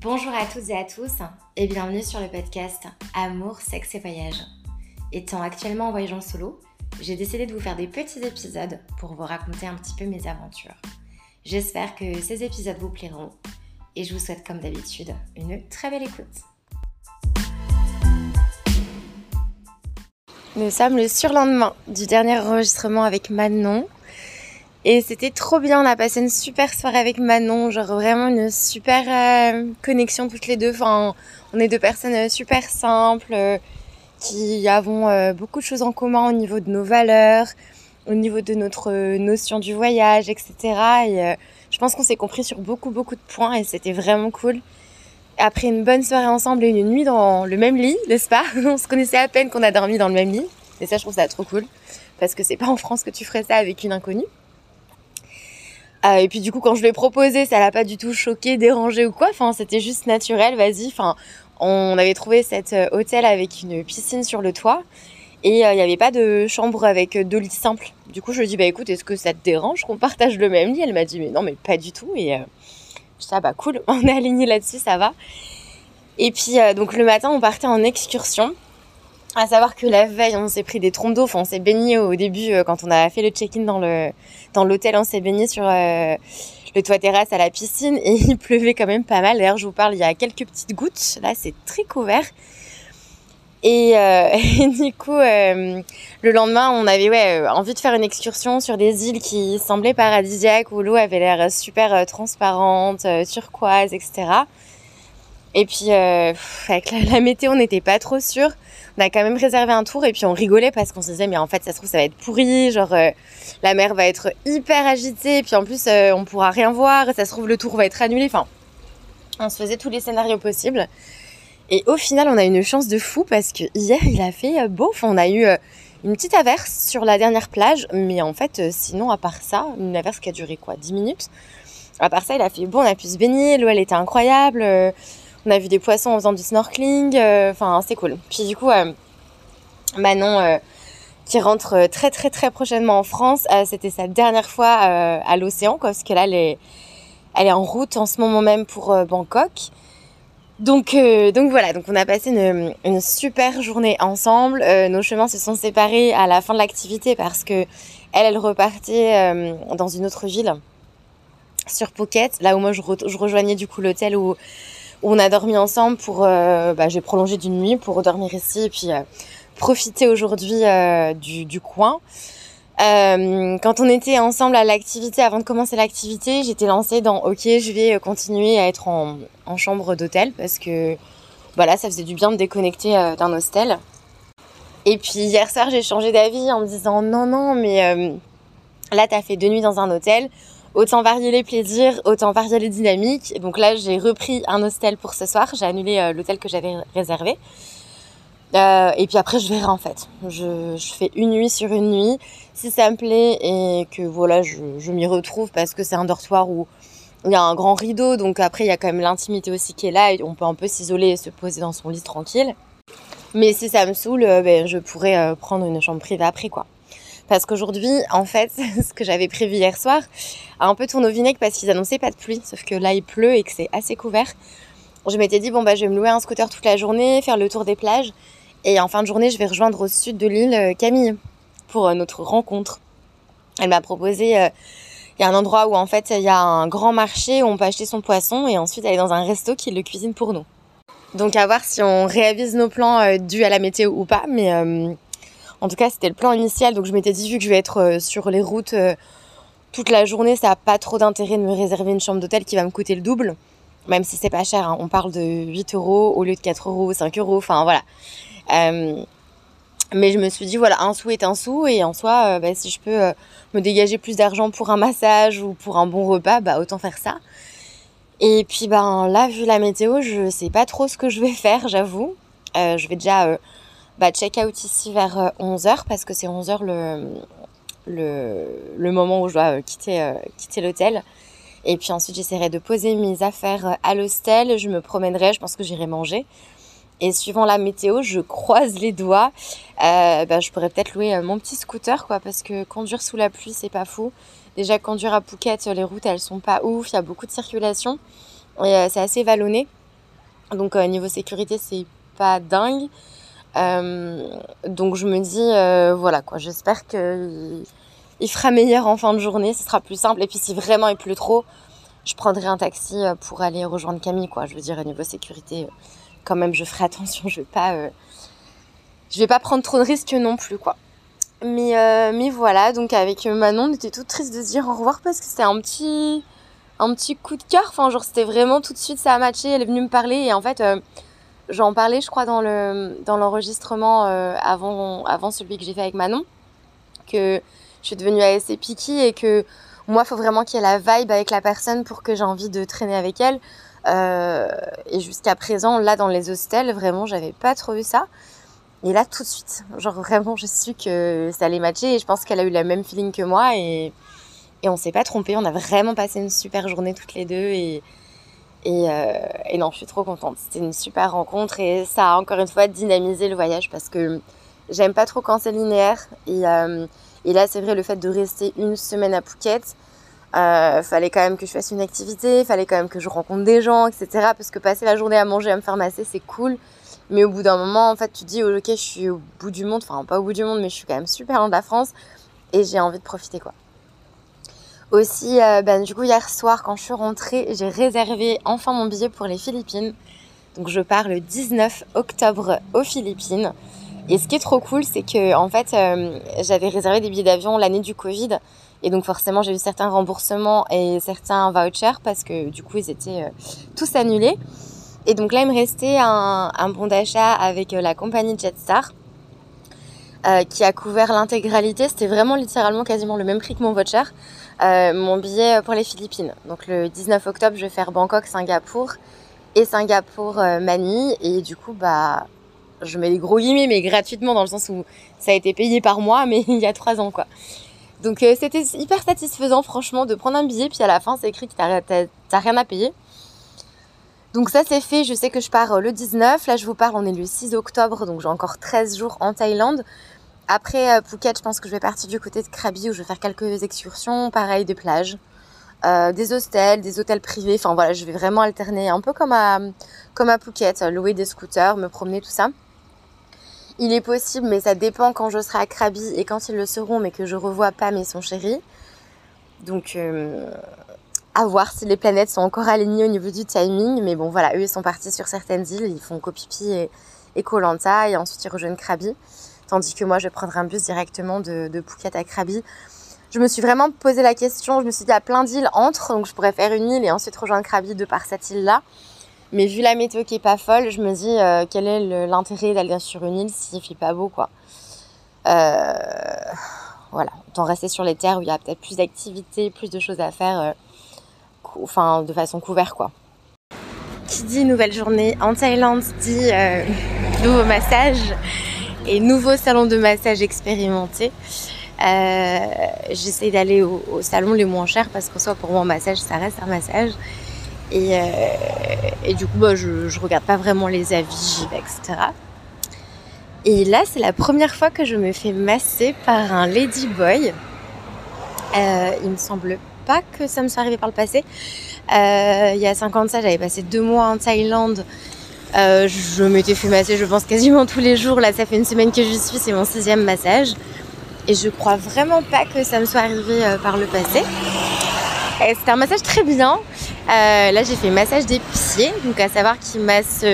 Bonjour à toutes et à tous et bienvenue sur le podcast Amour, sexe et voyage. Étant actuellement en voyage en solo, j'ai décidé de vous faire des petits épisodes pour vous raconter un petit peu mes aventures. J'espère que ces épisodes vous plairont et je vous souhaite comme d'habitude une très belle écoute. Nous sommes le surlendemain du dernier enregistrement avec Manon et c'était trop bien, on a passé une super soirée avec Manon, genre vraiment une super euh, connexion toutes les deux. Enfin, on est deux personnes euh, super simples, euh, qui avons beaucoup de choses en commun au niveau de nos valeurs, au niveau de notre notion du voyage, etc. Et je pense qu'on s'est compris sur beaucoup beaucoup de points et c'était vraiment cool. Après une bonne soirée ensemble et une nuit dans le même lit, n'est-ce pas? On se connaissait à peine qu'on a dormi dans le même lit. Et ça, je trouve ça trop cool. Parce que c'est pas en France que tu ferais ça avec une inconnue. Euh, et puis du coup, quand je l'ai proposé, ça l'a pas du tout choqué, dérangé ou quoi. Enfin, c'était juste naturel. Vas-y. On avait trouvé cet euh, hôtel avec une piscine sur le toit et euh, il n'y avait pas de chambre avec deux lits simples. Du coup, je lui ai bah écoute, est-ce que ça te dérange qu'on partage le même lit? Elle m'a dit mais non, mais pas du tout. Et je dis ah bah cool, on est aligné là-dessus, ça va. Et puis donc le matin, on partait en excursion. À savoir que la veille, on s'est pris des trompes d'eau. On s'est baigné au début euh, quand on a fait le check-in dans le dans l'hôtel. On s'est baigné sur euh, le toit terrasse à la piscine et il pleuvait quand même pas mal. D'ailleurs, je vous parle, il y a quelques petites gouttes. Là, c'est très couvert. Et, euh, du coup, le lendemain, on avait envie de faire une excursion sur des îles qui semblaient paradisiaques, où l'eau avait l'air super transparente, turquoise, etc. Et puis, avec la, la météo, on n'était pas trop sûr on a quand même réservé un tour et puis on rigolait parce qu'on se disait mais en fait ça se trouve ça va être pourri, genre euh, la mer va être hyper agitée. Et puis en plus euh, on pourra rien voir, ça se trouve le tour va être annulé, enfin on se faisait tous les scénarios possibles. Et au final on a une chance de fou parce que hier il a fait euh, beau, on a eu une petite averse sur la dernière plage, mais en fait sinon à part ça, une averse qui a duré quoi 10 minutes? À part ça, il a fait bon, on a pu se baigner, l'eau elle était incroyable. On a vu des poissons en faisant du snorkeling. Euh, enfin, c'est cool. Puis du coup, euh, Manon, euh, qui rentre très très très prochainement en France, c'était sa dernière fois à l'océan, parce que là, elle est, en route en ce moment même pour Bangkok. Donc, donc voilà, donc on a passé une, super journée ensemble. nos chemins se sont séparés à la fin de l'activité parce que elle, repartait dans une autre ville sur Phuket, là où moi je rejoignais du coup l'hôtel où on a dormi ensemble pour, euh, bah, j'ai prolongé d'une nuit pour dormir ici et puis euh, profiter aujourd'hui euh, du, coin. quand on était ensemble à l'activité, avant de commencer l'activité, j'étais lancée dans OK, je vais continuer à être en, chambre d'hôtel parce que voilà, ça faisait du bien de déconnecter d'un hostel. Et puis hier soir, j'ai changé d'avis en me disant non, non, mais là, t'as fait deux nuits dans un hôtel autant varier les plaisirs, autant varier les dynamiques. donc là, j'ai repris un hostel pour ce soir. J'ai annulé euh, l'hôtel que j'avais réservé. Euh, et puis après, je verrai en fait. Je, fais une nuit sur une nuit. Si ça me plaît et que voilà, je, m'y retrouve parce que c'est un dortoir où il y a un grand rideau. Donc après, il y a quand même l'intimité aussi qui est là. Et on peut un peu s'isoler et se poser dans son lit tranquille. Mais si ça me saoule, euh, ben, je pourrais prendre une chambre privée après quoi. Parce qu'aujourd'hui, en fait, ce que j'avais prévu hier soir a un peu tourné au vinaigre parce qu'ils annonçaient pas de pluie. Sauf que là, il pleut et que c'est assez couvert. Je m'étais dit, bon, bah, je vais me louer un scooter toute la journée, faire le tour des plages. Et en fin de journée, je vais rejoindre au sud de l'île euh, Camille pour euh, notre rencontre. Elle m'a proposé, euh, il y a un endroit où en fait, il y a un grand marché où on peut acheter son poisson et ensuite aller dans un resto qui le cuisine pour nous. Donc à voir si on réavise nos plans dus à la météo ou pas. Mais en tout cas, c'était le plan initial. Donc je m'étais dit, vu que je vais être euh, sur les routes euh, toute la journée, ça n'a pas trop d'intérêt de me réserver une chambre d'hôtel qui va me coûter le double. Même si c'est pas cher, hein. on parle de 8 euros au lieu de 4 euros, 5 euros, enfin voilà. Euh, mais je me suis dit, voilà, un sou est un sou, et en soi, bah, si je peux me dégager plus d'argent pour un massage ou pour un bon repas, bah autant faire ça. Et puis ben là, vu la météo, je sais pas trop ce que je vais faire, j'avoue. je vais déjà bah, check out ici vers 11h euh, parce que c'est 11h le, le, le, moment où je dois euh, quitter, euh, quitter l'hôtel. Et puis ensuite, j'essaierai de poser mes affaires à l'hostel. Je me promènerai, je pense que j'irai manger. Et suivant la météo, je croise les doigts. Bah, je pourrais peut-être louer mon petit scooter, quoi, parce que conduire sous la pluie, c'est pas fou. Déjà, conduire à Phuket, les routes, elles sont pas ouf. Il y a beaucoup de circulation. Et c'est assez vallonné. Donc niveau sécurité, c'est pas dingue. Donc je me dis, voilà quoi, j'espère qu'il il fera meilleur en fin de journée, ce sera plus simple. Et puis si vraiment il pleut trop, je prendrai un taxi pour aller rejoindre Camille, quoi. Je veux dire, niveau sécurité, quand même, je ferai attention, je vais pas, je vais pas prendre trop de risques non plus, quoi. Mais, euh, mais voilà, donc avec Manon, on était toute triste de se dire au revoir parce que c'était un petit, un petit coup de cœur. Enfin, genre, c'était vraiment tout de suite, ça a matché. Elle est venue me parler et en fait, euh, j'en parlais, je crois, dans le dans l'enregistrement euh, avant, avant celui que j'ai fait avec Manon, que je suis devenue assez picky et que moi, il faut vraiment qu'il y ait la vibe avec la personne pour que j'ai envie de traîner avec elle. et jusqu'à présent, là, dans les hostels, vraiment, j'avais pas trop eu ça. Et là, tout de suite, genre vraiment, je suis que ça allait matcher et je pense qu'elle a eu la même feeling que moi et, et on s'est pas trompé. On a vraiment passé une super journée toutes les deux et, et, euh, et non, je suis trop contente. C'était une super rencontre et ça a encore une fois dynamisé le voyage parce que j'aime pas trop quand c'est linéaire. Et, euh, et là, c'est vrai, le fait de rester une semaine à Phuket, euh, fallait quand même que je fasse une activité, fallait quand même que je rencontre des gens, etc. Parce que passer la journée à manger, à me faire masser, c'est cool. Mais au bout d'un moment, en fait, tu dis, ok, je suis au bout du monde, enfin pas au bout du monde, mais je suis quand même super loin de la France et j'ai envie de profiter, quoi. Aussi, euh, ben, du coup, hier soir, quand je suis rentrée, j'ai réservé enfin mon billet pour les Philippines. Donc, je pars le 19 octobre aux Philippines. Et ce qui est trop cool, c'est que, en fait, euh, j'avais réservé des billets d'avion l'année du Covid. Et donc, forcément, j'ai eu certains remboursements et certains vouchers parce que, du coup, ils étaient euh, tous annulés. Et donc là, il me restait un, bon d'achat avec la compagnie Jetstar. Qui a couvert l'intégralité. C'était vraiment littéralement quasiment le même prix que mon voucher. Euh, mon billet pour les Philippines. Donc le 19 octobre, je vais faire Bangkok, Singapour et Singapour, Manille. Et du coup, bah, je mets les gros guillemets, mais gratuitement dans le sens où ça a été payé par moi, mais il y a trois ans quoi. Donc c'était hyper satisfaisant franchement de prendre un billet, puis à la fin c'est écrit que t'as rien à payer. Donc ça c'est fait, je sais que je pars euh, le 19, là je vous parle, on est le 6 octobre, donc j'ai encore 13 jours en Thaïlande. Après euh, Phuket, je pense que je vais partir du côté de Krabi où je vais faire quelques excursions, pareil des plages, euh, des hostels, des hôtels privés, enfin voilà, je vais vraiment alterner un peu comme à, comme à Phuket, louer des scooters, me promener, tout ça. Il est possible, mais ça dépend quand je serai à Krabi et quand ils le seront, mais que je revois pas mes son chéri. Donc à voir si les planètes sont encore alignées au niveau du timing. Mais bon, voilà, eux, ils sont partis sur certaines îles, ils font Kopipi et, et Koh Lanta, et ensuite ils rejoignent Krabi. Tandis que moi, je prendrai un bus directement de, Phuket à Krabi. Je me suis vraiment posé la question, je me suis dit, il plein d'îles entre, donc je pourrais faire une île et ensuite rejoindre Krabi de par cette île-là. Mais vu la météo qui est pas folle, je me dis, euh, quel est l'intérêt d'aller sur une île s'il fait pas beau, quoi. Euh, voilà, autant rester sur les terres où il y a peut-être plus d'activités, plus de choses à faire. Euh, enfin de façon couverte quoi. Qui dit nouvelle journée en Thaïlande dit nouveau massage nouveau salon de massage expérimenté. Euh, J'essaie d'aller au, salon les moins chers parce qu'en soit pour moi un massage ça reste un massage. Et, euh, du coup bah, je, regarde pas vraiment les avis, j'y vais, etc. Et là c'est la première fois que je me fais masser par un ladyboy. Euh, il me semble pas que ça me soit arrivé par le passé. Il y a 50 ça, j'avais passé deux mois en Thaïlande. Euh, je m'étais fait masser, je pense, quasiment tous les jours. Là, ça fait une semaine que j'y suis, c'est mon sixième massage. Et je crois vraiment pas que ça me soit arrivé euh, par le passé. C'était un massage très bien. là, j'ai fait massage des pieds, donc à savoir qu'ils massent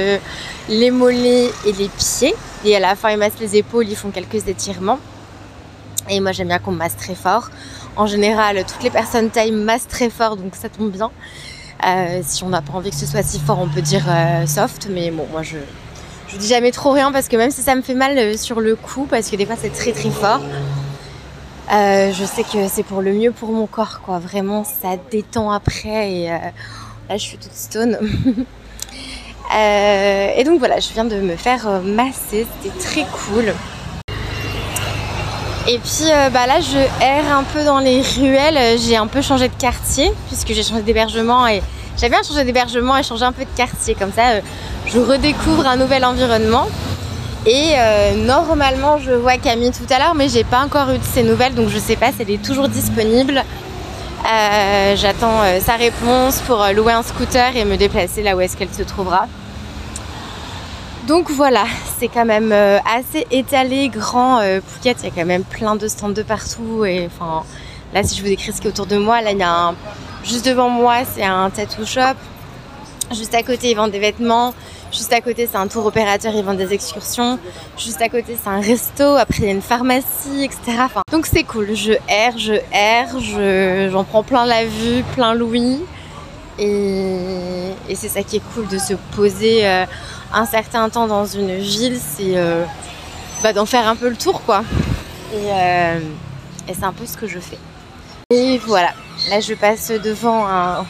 les mollets et les pieds. Et à la fin, ils massent les épaules, ils font quelques étirements. Et moi, j'aime bien qu'on masse très fort. En général, toutes les personnes taillent massent très fort, donc ça tombe bien. Euh, si on n'a pas envie que ce soit si fort, on peut dire euh, soft, mais bon, moi je, je dis jamais trop rien parce que même si ça me fait mal euh, sur le cou, parce que des fois c'est très très fort, je sais que c'est pour le mieux pour mon corps, quoi. Vraiment, ça détend après et là je suis toute stone. et donc voilà, je viens de me faire masser, c'était très cool. Et puis euh, bah là je erre un peu dans les ruelles, j'ai un peu changé de quartier puisque j'ai changé d'hébergement et j'avais bien changé d'hébergement et changé un peu de quartier comme ça euh, je redécouvre un nouvel environnement. Et euh, normalement je vois Camille tout à l'heure mais j'ai pas encore eu de ses nouvelles donc je sais pas si elle est toujours disponible. J'attends sa réponse pour louer un scooter et me déplacer là où est-ce qu'elle se trouvera. Donc voilà, c'est quand même euh, assez étalé, grand. Euh, Phuket, il y a quand même plein de stands de partout. Et enfin, là, si je vous décris ce qui est autour de moi, là, il y a un... Juste devant moi, c'est un tattoo shop. Juste à côté, ils vendent des vêtements. Juste à côté, c'est un tour opérateur, ils vendent des excursions. Juste à côté, c'est un resto. Après, il y a une pharmacie, etc. Donc c'est cool. Je erre, je erre, je- j'en prends plein la vue, plein l'ouïe. Et, et c'est ça qui est cool de se poser euh, un certain temps dans une ville, c'est euh, bah, d'en faire un peu le tour, quoi. Et, euh, et c'est un peu ce que je fais. Et voilà, là je passe devant un,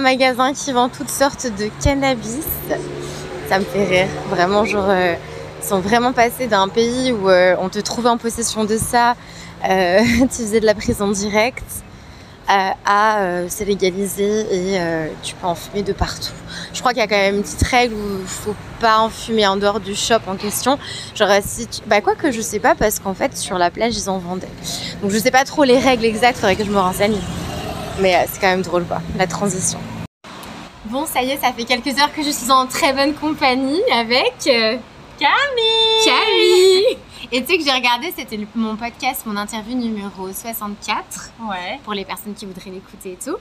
magasin qui vend toutes sortes de cannabis. Ça me fait rire, vraiment, genre, euh, ils sont vraiment passés d'un pays où on te trouvait en possession de ça, tu faisais de la prison directe, à euh, c'est légalisé et euh, tu peux en fumer de partout. Je crois qu'il y a quand même une petite règle où il faut pas en fumer en dehors du shop en question. Genre si tu... Bah quoi que je sais pas parce qu'en fait sur la plage ils en vendaient. Donc je sais pas trop les règles exactes, faudrait que je me renseigne. Mais euh, c'est quand même drôle quoi, la transition. Bon ça y est, ça fait quelques heures que je suis en très bonne compagnie avec euh, Camille Camille Et tu sais que j'ai regardé, c'était mon podcast, mon interview numéro 64 Ouais. pour les personnes qui voudraient l'écouter et tout.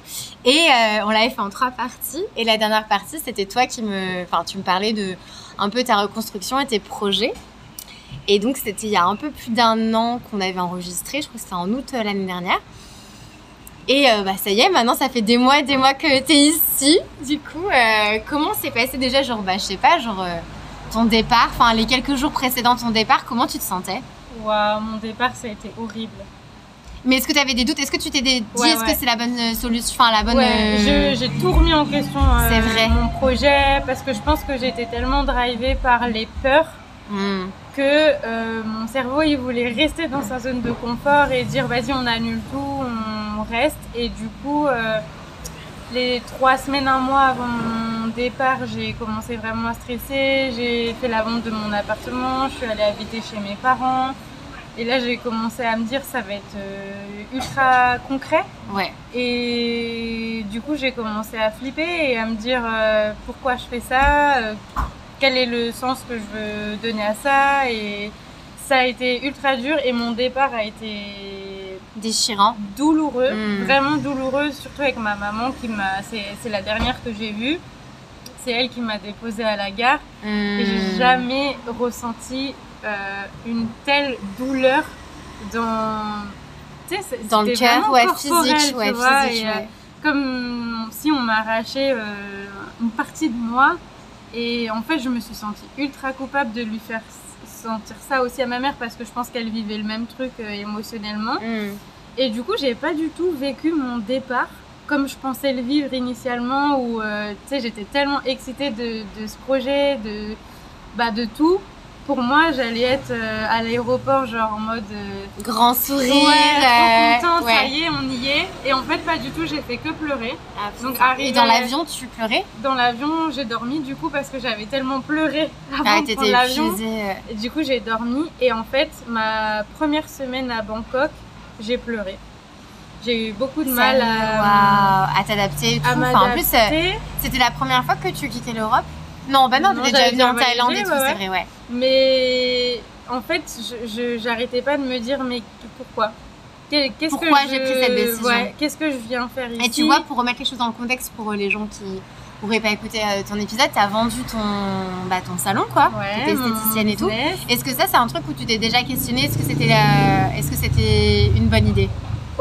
Et euh, on l'avait fait en trois parties. Et la dernière partie, c'était toi qui me, enfin, tu me parlais de un peu ta reconstruction et tes projets. Et donc c'était il y a un peu plus d'un an qu'on avait enregistré. Je crois que c'était en août euh, l'année dernière. Et euh, bah ça y est, maintenant ça fait des mois et des mois que tu es ici. Du coup, euh, comment s'est passé déjà, genre, bah je sais pas, genre ton départ, enfin les quelques jours précédents ton départ, comment tu te sentais? Waouh, mon départ, ça a été horrible. Mais est-ce que tu avais des doutes? Est-ce que tu t'es dit Ouais, est-ce ouais. que c'est la bonne euh, solution, enfin la bonne Ouais, euh, j'ai tout remis en question. euh, C'est vrai. Mon projet, parce que je pense que j'étais tellement drivée par les peurs Hmm. que euh, mon cerveau, il voulait rester dans sa zone de confort et dire vas-y, on annule tout, on reste. Et du coup, les trois semaines, un mois avant mon départ, j'ai commencé vraiment à stresser. J'ai fait la vente de mon appartement, je suis allée habiter chez mes parents. Et là, j'ai commencé à me dire ça va être euh, ultra concret. Ouais. Et du coup, j'ai commencé à flipper et à me dire euh, pourquoi je fais ça, euh, quel est le sens que je veux donner à ça. Et ça a été ultra dur et mon départ a été Déchirant. douloureux, Mm. vraiment douloureux, surtout avec ma maman qui m'a. C'est c'est la dernière que j'ai vue. C'est elle qui m'a déposée à la gare et Hmm. j'ai jamais ressenti euh, une telle douleur dans. Dans le cœur, ouais, physique, ouais, vois, physique, et, euh, ouais. comme si on m'arrachait euh, une partie de moi. Et en fait, je me suis sentie ultra coupable de lui faire sentir ça aussi à ma mère parce que je pense qu'elle vivait le même truc euh, émotionnellement. Hmm. Et du coup, j'ai pas du tout vécu mon départ comme je pensais le vivre initialement où euh, tu sais, j'étais tellement excitée de, de ce projet, de, bah, de tout. Pour moi, j'allais être euh, à l'aéroport, genre en mode. euh, Grand sourire. ouais, trop contente, ça y est, on y est. Et en fait, pas du tout, j'ai fait que pleurer. Ah, Donc, arrivé- Et dans l'avion, tu pleurais? Dans l'avion, j'ai dormi du coup parce que j'avais tellement pleuré avant Ah, de prendre l'avion. du coup, j'ai dormi et en fait, ma première semaine à Bangkok, j'ai pleuré. J'ai eu beaucoup de Ça, mal à, waouh, à t'adapter et tout. à Enfin, en plus, euh, c'était la première fois que tu quittais l'Europe? Non, bah non, Non, t'étais déjà venue en Thaïlande et tout, ouais, c'est vrai, ouais. Mais en fait, je- j'arrêtais pas de me dire mais pourquoi? Qu'est-ce Pourquoi je- j'ai pris cette décision? ouais, Qu'est-ce que je viens faire ici Et tu vois, pour remettre les choses dans le contexte pour euh, les gens qui n'auraient pas écouté euh, ton épisode, t'as vendu ton, bah, ton salon, quoi. ouais, t'étais esthéticienne et tout. Est-ce que ça, c'est un truc où tu t'es déjà questionné? Est-ce que c'était la- est-ce que c'était une bonne idée?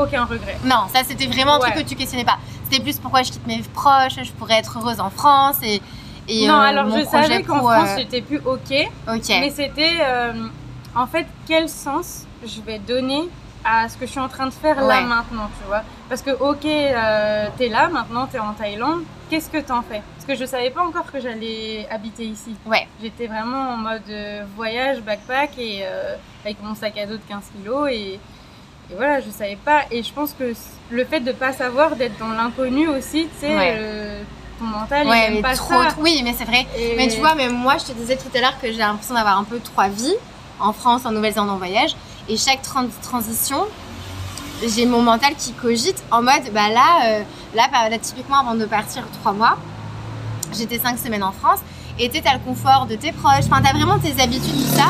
Aucun regret. Non, ça, c'était vraiment un truc Ouais. que tu questionnais pas. C'était plus pourquoi je quitte mes proches, je pourrais être heureuse en France et. et non, euh, alors mon je savais qu'en pour, France, euh, j'étais plus ok. Ok. Mais c'était euh, en fait quel sens je vais donner à ce que je suis en train de faire là maintenant, tu vois? Parce que ok, euh, t'es là maintenant, t'es en Thaïlande, qu'est-ce que t'en fais? Parce que je savais pas encore que j'allais habiter ici. Ouais. J'étais vraiment en mode euh, voyage, backpack et euh, avec mon sac à dos de 15 kilos et, et voilà, je savais pas. Et je pense que le fait de pas savoir, d'être dans l'inconnu aussi, tu sais, Ouais. euh, ton mental, il Ouais, aime mais pas trop, ça. trop- Oui, mais c'est vrai. Et- Mais tu vois, même moi, je te disais tout à l'heure que j'ai l'impression d'avoir un peu trois vies en France, en Nouvelle-Zélande, en voyage. Et chaque tran- transition, j'ai mon mental qui cogite en mode, bah là, euh, là, bah, là, typiquement, avant de partir trois mois, j'étais cinq semaines en France. Et tu t'as le confort de tes proches. Enfin, t'as vraiment tes habitudes, tout ça.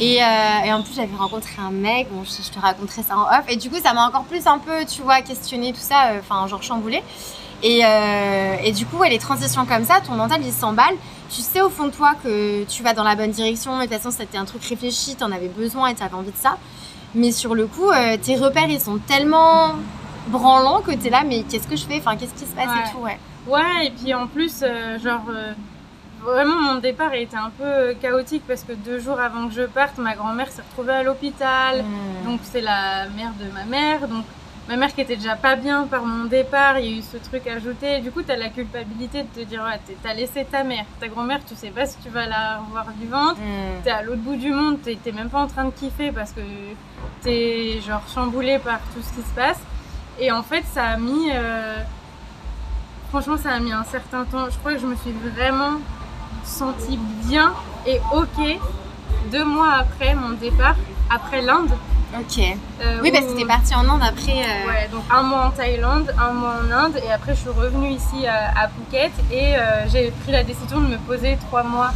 Et, euh, et en plus, j'avais rencontré un mec. Bon, je, je te raconterai ça en off. Et du coup, ça m'a encore plus un peu, tu vois, questionné tout ça. euh, Enfin, genre chamboulé. Et, euh, et du coup, ouais, les transitions comme ça, ton mental, il s'emballe. Tu sais au fond de toi que tu vas dans la bonne direction. Et de toute façon, c'était un truc réfléchi. T'en avais besoin et t'avais envie de ça. Mais sur le coup, tes repères, ils sont tellement branlants que t'es là, mais qu'est-ce que je fais? Enfin, qu'est-ce qui se passe Ouais. et tout, ouais. Ouais, et puis en plus, genre, vraiment mon départ a été un peu chaotique parce que deux jours avant que je parte, ma grand-mère s'est retrouvée à l'hôpital. Hmm. Donc c'est la mère de ma mère. Donc ma mère qui était déjà pas bien par mon départ, il y a eu ce truc ajouté. Du coup, tu as la culpabilité de te dire, ouais, t'as laissé ta mère. Ta grand-mère, tu sais pas si tu vas la revoir vivante. Hmm. T'es à l'autre bout du monde, t'es t'es même pas en train de kiffer parce que t'es genre chamboulé par tout ce qui se passe. Et en fait, ça a mis. euh, Franchement, ça a mis un certain temps. Je crois que je me suis vraiment sentie bien et ok deux mois après mon départ, après l'Inde. Ok. euh, Oui, parce que t'es partie en Inde après. euh, Ouais, donc un mois en Thaïlande, un mois en Inde, et après je suis revenue ici à, à Phuket et euh, j'ai pris la décision de me poser trois mois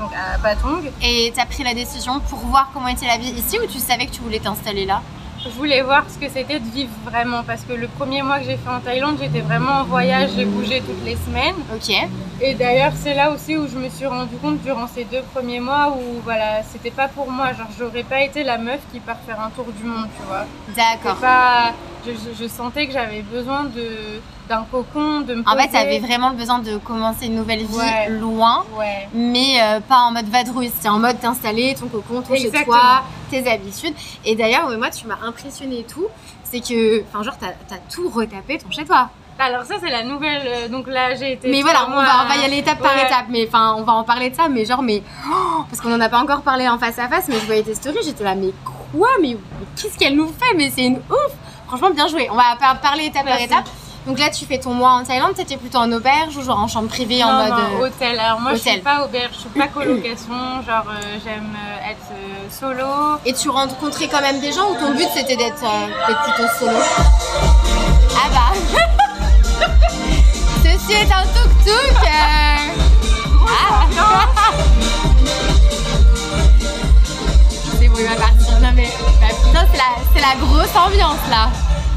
donc à Patong. Et t'as pris la décision pour voir comment était la vie ici ou tu savais que tu voulais t'installer là? Je voulais voir ce que c'était de vivre vraiment parce que le premier mois que j'ai fait en Thaïlande, j'étais vraiment en voyage, j'ai bougé toutes les semaines. Ok. Et d'ailleurs, c'est là aussi où je me suis rendu compte durant ces deux premiers mois où voilà, c'était pas pour moi. Genre, j'aurais pas été la meuf qui part faire un tour du monde, tu vois. D'accord. C'est pas. Je, je- je sentais que j'avais besoin de d'un cocon, de me En fait, poser. t'avais vraiment le besoin de commencer une nouvelle vie Ouais. loin, Ouais. mais euh, pas en mode vadrouille. C'était en mode t'installer ton cocon, ton chez toi, tes habitudes. Et d'ailleurs, moi, tu m'as impressionné et tout. C'est que, enfin, genre, t'as as tout retapé ton chez toi. Alors ça, c'est la nouvelle. euh, Donc là, j'ai été. Mais voilà, on va, mois on va y aller étape par étape. Mais enfin, on va en parler de ça. Mais genre, mais. oh, parce qu'on en a pas encore parlé en face à face, mais je voyais tes stories, j'étais là, mais quoi? Mais, mais qu'est-ce qu'elle nous fait? Mais c'est une ouf Franchement, bien joué. On va par- parler étape Merci. par étape. Donc là, tu fais ton mois en Thaïlande, t'étais plutôt en auberge ou genre en chambre privée en mode. non, euh, hôtel. Alors moi, je hôtel. suis pas auberge, je suis pas colocation. Genre, euh, j'aime euh, être euh, solo. Et tu rencontrais quand même des gens ou ton but c'était d'être euh, plutôt solo? Ah bah Ceci est un tuk-tuk. Ah C'est bon, il va partir. Non mais, bah, putain, c'est la, c'est la grosse ambiance là.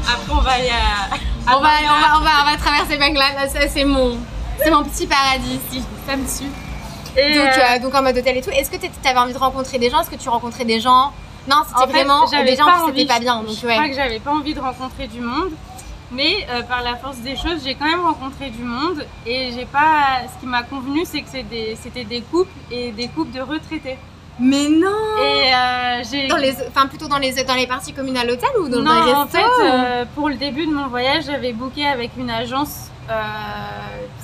Après, on va aller à. On va, on va, on va, on va traverser Bangla. Là, ça, c'est mon, mon petit paradis ici. Ça me suit. Et, Donc, euh, euh, donc en mode hôtel et tout. Est-ce que tu avais envie de rencontrer des gens? Est-ce que tu rencontrais des gens? Non, c'était vraiment des gens qui c'était pas bien. Donc je crois que j'avais pas envie de rencontrer du monde. Mais euh, par la force des choses, j'ai quand même rencontré du monde. Et j'ai pas. Ce qui m'a convenu, c'est que des- c'était des couples et des couples de retraités. Mais non Et euh, j'ai. dans les, enfin plutôt dans les dans les parties communes à l'hôtel ou dans, non, les en restos fait, euh, pour le début de mon voyage, j'avais booké avec une agence euh,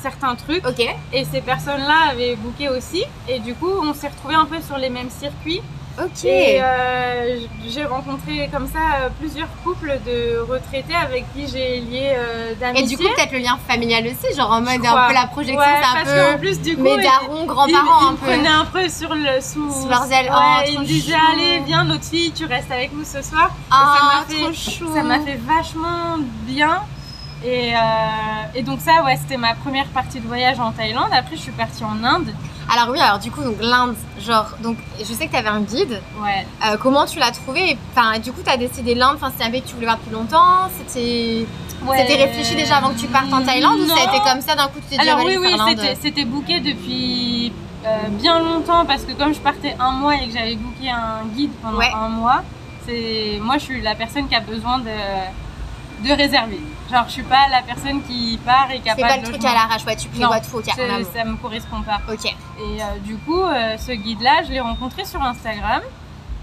certains trucs. Ok. Et ces personnes-là avaient booké aussi. Et du coup, on s'est retrouvés un peu sur les mêmes circuits. Ok. Et euh, j'ai rencontré comme ça euh, plusieurs couples de retraités avec qui j'ai lié euh, Et d'amitié. du coup peut-être le lien familial aussi, genre en mode un peu la projection, Ouais, c'est un parce peu plus du coup, mes ils- darons, ils, grands-parents ils un peu. prenaient un peu sur le sous, Sous leurs ailes. Ouais, Oh, ils me disaient allez viens l'autre fille, tu restes avec nous ce soir. Ah, ça m'a fait- trop chou. Ça m'a fait vachement bien. Et, euh, et donc ça, ouais, c'était ma première partie de voyage en Thaïlande. Après, je suis partie en Inde. Alors oui, alors du coup donc l'Inde, genre donc je sais que tu avais un guide. Ouais. Euh, comment tu l'as trouvé? Enfin du coup tu as décidé l'Inde, enfin c'était un pays que tu voulais voir depuis longtemps, c'était c'était réfléchi déjà avant que tu partes en Thaïlande ou ça a Non. été comme ça d'un coup tu t'es dit Alors oui, oui, c'était- c'était booké depuis euh, bien longtemps parce que comme je partais un mois et que j'avais booké un guide pendant Ouais. un mois, c'est moi je suis la personne qui a besoin de, de réserver. Genre je suis pas la personne qui part et qui a C'est pas, pas de le truc à l'arrache, ouais, tu prévois Non, tout, ok, ça me correspond pas. Ok. Et euh, du coup, euh, ce guide-là, je l'ai rencontré sur Instagram.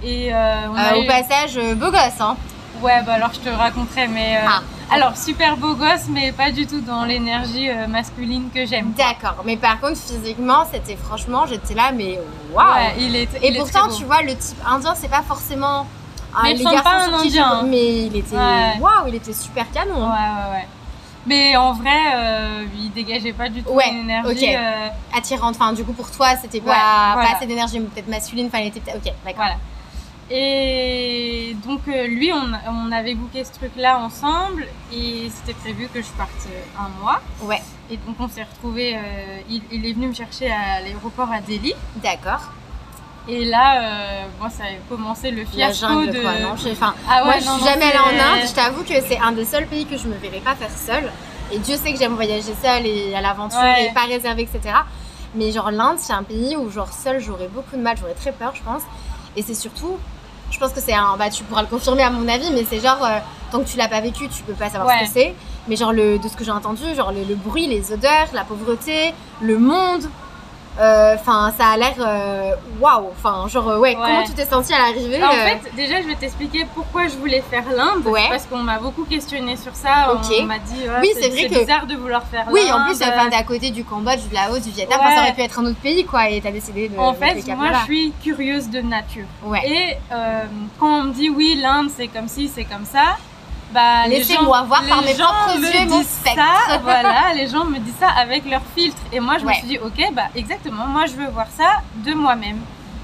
Et euh, on a au eu- passage, beau gosse, hein. Ouais, bah alors je te raconterai, mais euh, Ah. alors super beau gosse, mais pas du tout dans l'énergie euh, masculine que j'aime. D'accord, mais par contre, physiquement, c'était franchement, j'étais là, mais waouh! Ouais, il est. Et il est pourtant, très beau. tu vois, le type indien, c'est pas forcément. ah, Mais il les garçons pas un Indien, hein. Mais il était. Ouais. Waouh, il était super canon. Ouais, ouais, ouais. Mais en vrai, euh, il dégageait pas du tout Ouais, une énergie. euh, Attirante. Enfin, du coup, pour toi, c'était pas, Ouais, pas voilà. assez d'énergie, peut-être masculine. Enfin, il était. Ok, d'accord. voilà. Et donc euh, lui, on, on avait booké ce truc-là ensemble et c'était prévu que je parte euh, un mois. Ouais. Et donc on s'est retrouvés, euh, il, il est venu me chercher à l'aéroport à Delhi. D'accord. Et là, euh, moi, ça a commencé le La fiasco jungle, de... quoi. Non, enfin, Ah moi, je suis non, jamais allée en Inde. Je t'avoue que c'est un des seuls pays que je me verrais pas faire seule. Et Dieu sait que j'aime voyager seule et à l'aventure Ouais. et pas réservée, etc. Mais genre l'Inde, c'est un pays où genre seule, j'aurais beaucoup de mal, j'aurais très peur, je pense. Et c'est surtout, je pense que c'est un, bah tu pourras le confirmer à mon avis, mais c'est genre euh, tant que tu l'as pas vécu, tu peux pas savoir Ouais. ce que c'est. Mais genre le, de ce que j'ai entendu, genre le, le bruit, les odeurs, la pauvreté, le monde. Euh, Enfin, ça a l'air euh, waouh. Enfin, genre ouais, Ouais. Comment tu t'es sentie à l'arrivée En euh, fait, déjà, je vais t'expliquer pourquoi je voulais faire l'Inde. Ouais. Parce qu'on m'a beaucoup questionné sur ça. On m'a dit, ouais, Oui, c'est que- bizarre de vouloir faire l'Inde. Oui, en plus, enfin, t'es à côté du Cambodge, du Laos, du Vietnam, enfin, ça aurait pu être un autre pays, quoi, et t'as décidé de. En fait, moi, je suis curieuse de nature. Ouais. Et euh, quand on me dit oui, l'Inde c'est comme ci, c'est comme ça, bah les gens, Laissez-moi voir par les mes gens propres me yeux mon disent spectre. ça, voilà, les gens me disent ça avec leur filtre. Et moi je Ouais. me suis dit ok, bah exactement, moi je veux voir ça de moi-même.